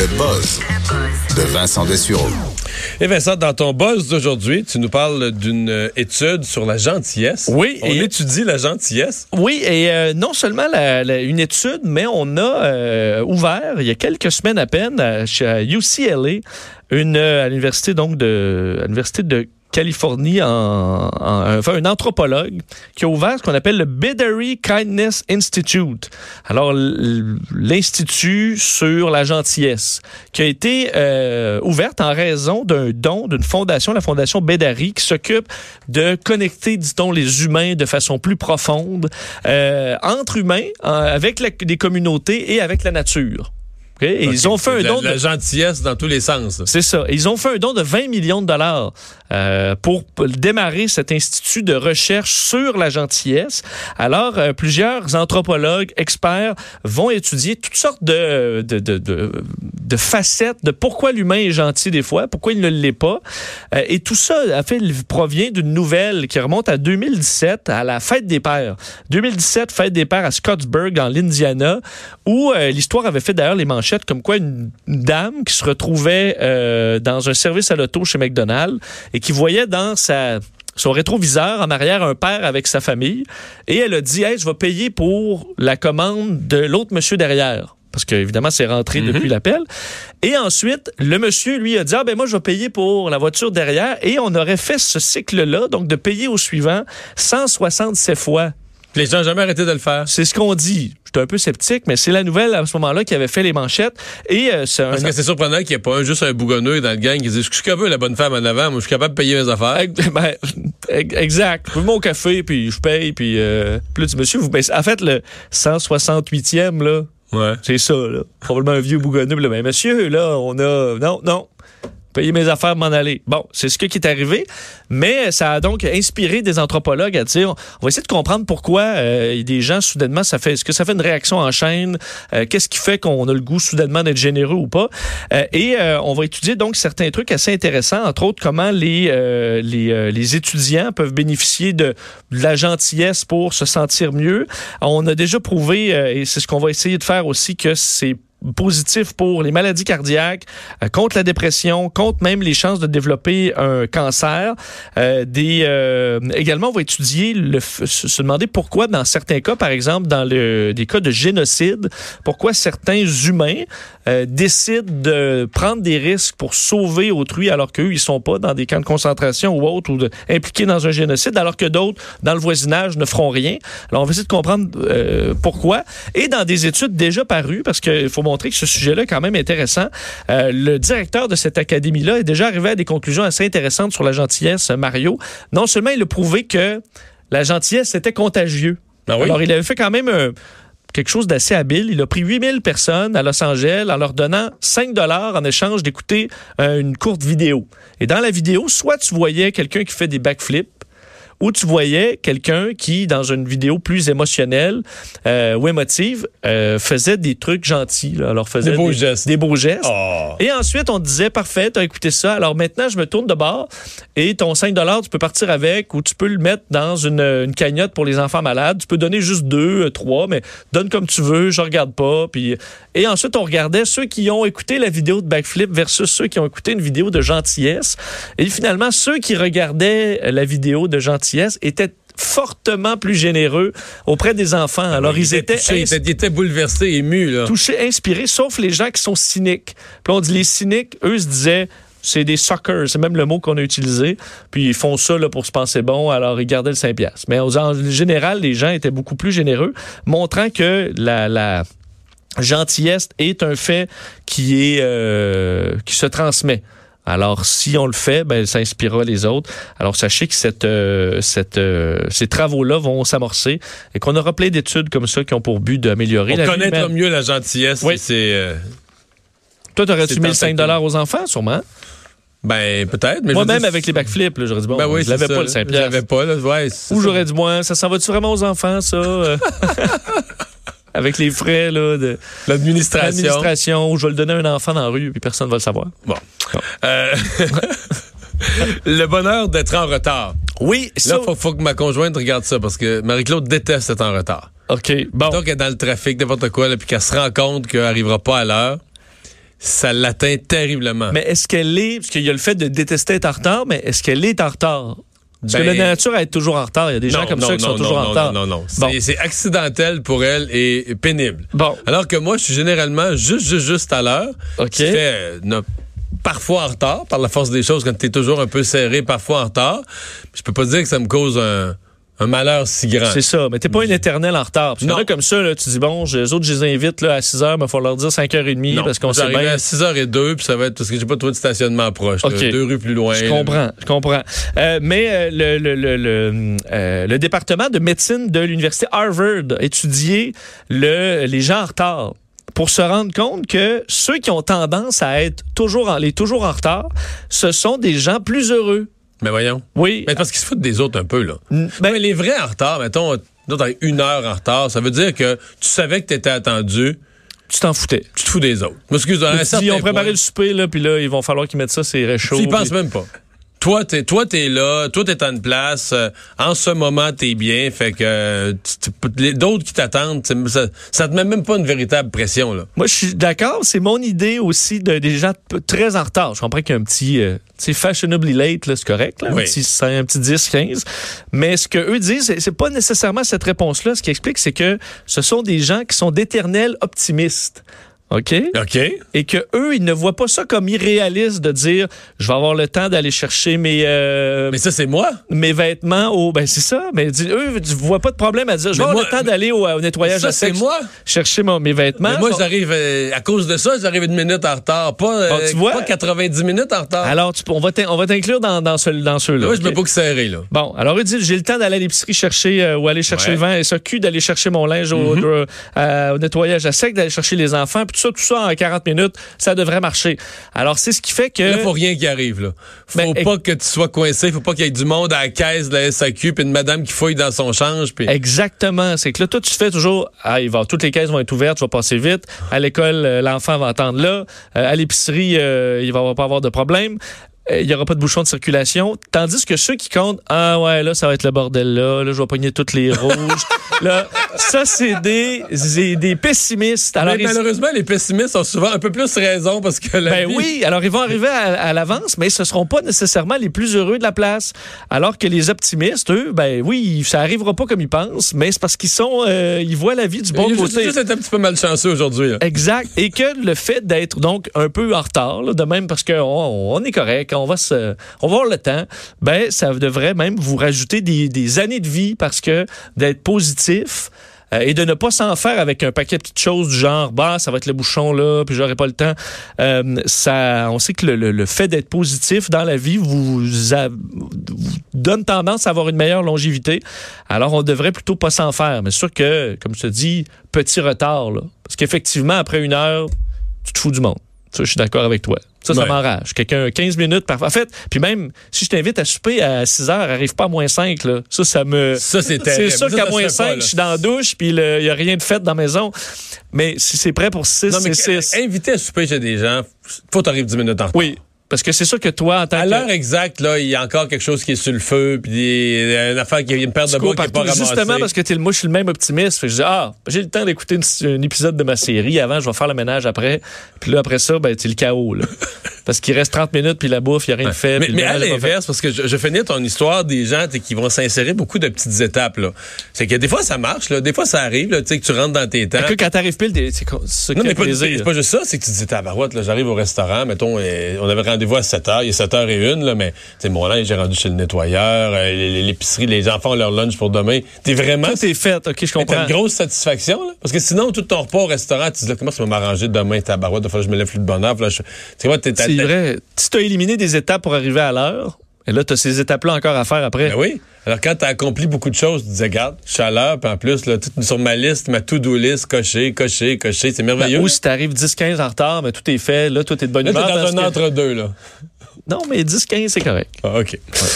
Le buzz de Vincent Dessureau. Et Vincent, dans ton buzz d'aujourd'hui, tu nous parles d'une étude sur la gentillesse. Oui, On et- étudie la gentillesse. Oui, et euh, non seulement la- la- une étude, mais on a euh, ouvert il y a quelques semaines à peine à, chez- UCLA, une euh, à l'université donc de à l'université de Californie, en, en- enfin un anthropologue qui a ouvert ce qu'on appelle le Biddery Kindness Institute. Alors l'institut sur la gentillesse qui a été euh, ouverte en raison d'un don d'une fondation, la fondation Bedari, qui s'occupe de connecter, dit-on, les humains de façon plus profonde euh, entre humains, euh, avec la- des communautés et avec la nature. Et ils ont fait un don. La de- gentillesse dans tous les sens. c'est ça. Ils ont fait un don de 20 millions de dollars euh, pour démarrer cet institut de recherche sur la gentillesse. Alors, euh, plusieurs anthropologues, experts vont étudier toutes sortes de, de, de, de, de facettes de pourquoi l'humain est gentil des fois, pourquoi il ne l'est pas. Euh, et tout ça, en fait, provient d'une nouvelle qui remonte à 2017, à la Fête des Pères. 2017, Fête des Pères à Scottsburg, dans l'Indiana, où l'histoire avait fait d'ailleurs les manchettes comme quoi une, dame qui se retrouvait dans un service à l'auto chez McDonald's et qui voyait dans sa son rétroviseur en arrière un père avec sa famille. Et elle a dit hey, je vais payer pour la commande de l'autre monsieur derrière. Parce que évidemment c'est rentré depuis l'appel. Et ensuite le monsieur lui a dit ah ben moi je vais payer pour la voiture derrière. Et on aurait fait ce cycle là donc de payer au suivant 167 fois Les gens n'ont jamais arrêté de le faire. c'est ce qu'on dit. J'étais un peu sceptique, mais c'est la nouvelle à ce moment-là qui avait fait les manchettes. Et euh, c'est un... Parce que c'est surprenant qu'il n'y ait pas un, juste un bougonneux dans le gang qui dit Je suis capable, la bonne femme en avant, moi je suis capable de payer mes affaires. Ben, exact. Je veux mon café, puis je paye, puis... Euh, puis là, tu dis, monsieur, vous baissez... En fait, le 168e, là, Ouais. c'est ça, là. Probablement un vieux bougonneux. Là, ben, monsieur, là, on a... Non, non. Payer mes affaires, m'en aller. Bon, c'est ce qui est arrivé, mais ça a donc inspiré des anthropologues à dire, on va essayer de comprendre pourquoi euh, des gens soudainement ça fait, est-ce que ça fait une réaction en chaîne, Euh, qu'est-ce qui fait qu'on a le goût soudainement d'être généreux ou pas, Euh, et euh, on va étudier donc certains trucs assez intéressants, entre autres comment les euh, les, euh, les étudiants peuvent bénéficier de, de la gentillesse pour se sentir mieux. On a déjà prouvé, et c'est ce qu'on va essayer de faire aussi, que c'est positif pour les maladies cardiaques, euh, contre la dépression, contre même les chances de développer un cancer. Euh, des, euh, également, on va étudier, le, se demander pourquoi, dans certains cas, par exemple, dans le, des cas de génocide, pourquoi certains humains euh, décident de prendre des risques pour sauver autrui alors qu'eux, ils sont pas dans des camps de concentration ou autres, ou impliqués dans un génocide, alors que d'autres, dans le voisinage, ne feront rien. Alors, on va essayer de comprendre euh, pourquoi. Et dans des études déjà parues, parce qu'il faut montrer que ce sujet-là est quand même intéressant, euh, le directeur de cette académie-là est déjà arrivé à des conclusions assez intéressantes sur la gentillesse, Mario. Non seulement il a prouvé que la gentillesse était contagieux. Oui? Alors, il avait fait quand même un- quelque chose d'assez habile. Il a pris 8000 personnes à Los Angeles en leur donnant 5 dollars en échange d'écouter euh, une courte vidéo. Et dans la vidéo, soit tu voyais quelqu'un qui fait des backflips, ou tu voyais quelqu'un qui, dans une vidéo plus émotionnelle euh, ou émotive, euh, faisait des trucs gentils. Là. Alors faisait Des beaux gestes. Des beaux gestes. Oh. Et ensuite, on disait, parfait, tu as écouté ça. Alors maintenant, je me tourne de bord et ton 5 tu peux partir avec ou tu peux le mettre dans une, une cagnotte pour les enfants malades. Tu peux donner juste deux, euh, trois, mais donne comme tu veux, je regarde pas. Puis... Et ensuite, on regardait ceux qui ont écouté la vidéo de backflip versus ceux qui ont écouté une vidéo de gentillesse. Et finalement, ceux qui regardaient la vidéo de gentillesse étaient fortement plus généreux auprès des enfants. Alors, ils étaient touché, il était, il était bouleversé, ému. Là. touchés, inspirés, sauf les gens qui sont cyniques. Puis on dit les cyniques, eux se disaient, c'est des suckers, c'est même le mot qu'on a utilisé. Puis ils font ça là, pour se penser bon, alors ils gardaient le 5 piastres. Mais en général, les gens étaient beaucoup plus généreux, montrant que la, la gentillesse est un fait qui est euh, qui se transmet. Alors, si on le fait, ben, ça inspirera les autres. Alors, sachez que cette, euh, cette, euh, ces travaux-là vont s'amorcer et qu'on aura plein d'études comme ça qui ont pour but d'améliorer la vie connaîtra humaine. mieux la gentillesse. Oui. C'est. euh, Toi, t'aurais-tu mis le 5 tentative. aux enfants, sûrement? ben, peut-être. mais Moi-même, avec les backflips, j'aurais dit, bon, Ben oui, je l'avais pas, le 5 Je l'avais pas, là. Ouais, Ou j'aurais dit, moi, ça s'en va-tu vraiment aux enfants, ça? avec les frais, là, de L'administration. je vais le donner à un enfant dans la rue, puis personne ne va le savoir. Bon. Euh, le bonheur d'être en retard. Oui, Là, faut, faut que ma conjointe regarde ça parce que Marie-Claude déteste être en retard. OK, bon. Donc, elle est dans le trafic, n'importe quoi, là, puis qu'elle se rend compte qu'elle n'arrivera pas à l'heure. ça l'atteint terriblement. Mais est-ce qu'elle est, parce qu'il y a le fait de détester être en retard, mais est-ce qu'elle est en retard? Parce que Ben- la nature être toujours en retard. Il y a des gens comme non, ça qui non, sont toujours en retard. Non, non, non. Bon. C'est- accidentel pour elle et pénible. Bon. Alors que moi, je suis généralement juste, juste, juste à l'heure. OK. Qui fait, euh, parfois en retard, par la force des choses, quand tu es toujours un peu serré, parfois en retard. Je peux pas dire que ça me cause un, un malheur si grand. C'est ça, mais t'es pas une éternelle en retard. Parce Non. comme ça, là, tu dis, bon, je- les autres, je les invite là, à 6 heures, mais il faut leur dire 5h30 Non, parce qu'on sait bien. à 6h02, puis ça va être parce que j'ai pas trouvé de stationnement proche. là. Deux rues plus loin. Je là. comprends, je comprends. Euh, mais euh, le, le, le, le, euh, le département de médecine de l'université Harvard a étudié le, les gens en retard pour se rendre compte que ceux qui ont tendance à être toujours en, les toujours en retard, ce sont des gens plus heureux. Mais voyons. Oui. Mais parce qu'ils se foutent des autres un peu, là. Ben, mais les vrais en retard, mettons, une heure en retard, ça veut dire que tu savais que tu étais attendu, Tu t'en foutais. tu te fous des autres. M'excuse, Ils ont préparé point, le souper, là, puis là, ils vont falloir qu'ils mettent ça, c'est réchaud. Penses puis- même pas. Toi, t'es, toi, t'es là, toi, t'es en place. euh, en ce moment, t'es bien. Fait que euh, les- d'autres qui t'attendent, c'est- ça, ça te met même pas une véritable pression, là. Moi, je suis d'accord. C'est mon idée aussi de, des gens très en retard. Je comprends qu'il y a un petit, euh, sais, fashionably late, là, c'est correct, là, Oui. un, petit, un petit 10, 15. Mais ce que eux disent, c'est- c'est pas nécessairement cette réponse-là. Ce qui explique, c'est que ce sont des gens qui sont d'éternels optimistes. OK? OK. Et que eux, ils ne voient pas ça comme irréaliste de dire, je vais avoir le temps d'aller chercher mes, euh, Mais ça, c'est moi. mes vêtements au, ben c'est ça. Mais dis- eux, ils voient pas de problème à dire, je vais avoir moi- le temps d'aller au, au nettoyage Ça, à sec, c'est moi. chercher mon- mes vêtements. Mais moi, j'arrive, euh, à cause de ça, j'arrive une minute en retard. Pas, Bon, euh, tu vois? pas 90 minutes en retard. Alors, tu peux- on va t'in- on va t'inclure dans, dans, ce, dans ceux-là. moi, je me pas que serré, là. Bon, alors il dit j'ai le temps d'aller à l'épicerie chercher euh, ou aller chercher Ouais. le vent et ça cul d'aller chercher mon linge au, Mhm. au- euh, au nettoyage à sec, d'aller chercher les enfants, puis ça, tout ça en 40 minutes, ça devrait marcher. Alors c'est ce qui fait que Là, faut rien qui arrive, là. Faut Ben, pas que tu sois coincé, faut pas qu'il y ait du monde à la caisse de la SAQ, puis une madame qui fouille dans son change, puis... Exactement. C'est que là, toi, tu fais toujours, ah, il va, toutes les caisses vont être ouvertes, je vais passer vite. À l'école, euh, l'enfant va attendre là. Euh, à l'épicerie, euh, il va pas avoir de problème. Euh, Il n'y aura pas de bouchon de circulation. Tandis que ceux qui comptent, ah ouais, là, ça va être le bordel là. Là, je vais pogner toutes les rouges. là, ça, c'est des, des, des pessimistes. Alors, Mais ils- malheureusement, les pessimistes ont souvent un peu plus raison parce que la ben vie- oui, alors ils vont arriver à, à l'avance, mais ce seront pas nécessairement les plus heureux de la place. Alors que les optimistes, eux, ben oui, ça arrivera pas comme ils pensent, mais c'est parce qu'ils sont, euh, ils voient la vie du bon Il y a juste, côté. juste être un petit peu malchanceux aujourd'hui. là. Exact. Et que le fait d'être donc un peu en retard, là, de même parce qu'on on est correct, on se, on va avoir le temps, ben ça devrait même vous rajouter des, années de vie parce que d'être positif. euh, et de ne pas s'en faire avec un paquet de petites choses du genre bah ça va être le bouchon là puis j'aurai pas le temps. Euh, ça on sait que le, fait d'être positif dans la vie vous, donne tendance à avoir une meilleure longévité. Alors on devrait plutôt pas s'en faire. Mais sûr que comme je te dis petit retard parce qu'effectivement après une heure tu te fous du monde. Ça je suis d'accord avec toi ça, ça Ouais. m'enrage. Quelqu'un, 15 minutes par En fait, puis même, si je t'invite à souper à 6 heures, arrive pas à moins 5, là. Ça, ça me. Ça, c'est C'est sûr Ça, qu'à moins fait pas, 5, là. je suis dans la douche, puis il n'y a rien de fait dans la maison. Mais si c'est prêt pour 6, Non, mais c'est 6. inviter à souper chez des gens, faut t'arriver 10 minutes en retard. Oui, parce que c'est sûr que toi, en tant À que... l'heure exacte, là, il y a encore quelque chose qui est sur le feu, puis il y a une affaire qui une paire de bois qui n'est pas ramassée. justement parce que t'es le, moi, je suis le même optimiste. Fait que je dis, ah, j'ai le temps d'écouter un épisode de ma série avant, je vais faire le ménage après. Puis là, après ça, ben, c'est le chaos, là. parce qu'il reste 30 minutes, puis la bouffe, il n'y a rien de fait. Mais, à l'inverse, parce que je, je finis ton histoire des gens qui vont s'insérer beaucoup de petites étapes. là. C'est que des fois, ça marche, là. des fois, ça arrive là, que tu rentres dans tes temps. Que quand t'arrives pile, c'est c'est Non, mais pas, c'est pas juste ça, c'est que tu te dis, tabarouette, là, j'arrive au restaurant, mettons, on avait rendez-vous à 7 h, il est 7 h et une, là, mais, tu mon linge, j'ai rendu chez le nettoyeur, euh, l'épicerie, les enfants ont leur lunch pour demain. T'es vraiment, Tout est fait, ok, je t'as comprends. une grosse satisfaction, là? Parce que sinon, tout ton repas au restaurant, tu te dis, là, comment ça va m'arranger demain, tabarouette, il falloir que je me lève plus de je- tu quoi, t'es, t'as- C'est t'as- vrai. Si tu as éliminé des étapes pour arriver à l'heure, et là, tu as ces étapes-là encore à faire après. Ben oui. Alors, quand t'as accompli beaucoup de choses, tu te disais, regarde, je suis à l'heure, puis en plus, là, tout sur ma liste, ma to-do list, coché, coché, coché, c'est Ben, merveilleux. ou si tu arrives 10-15 en retard, mais tout est fait, là, tout est de bonne là, t'es humeur. dans parce un que- entre-deux, là. Non, mais 10-15, c'est correct. Ah, OK.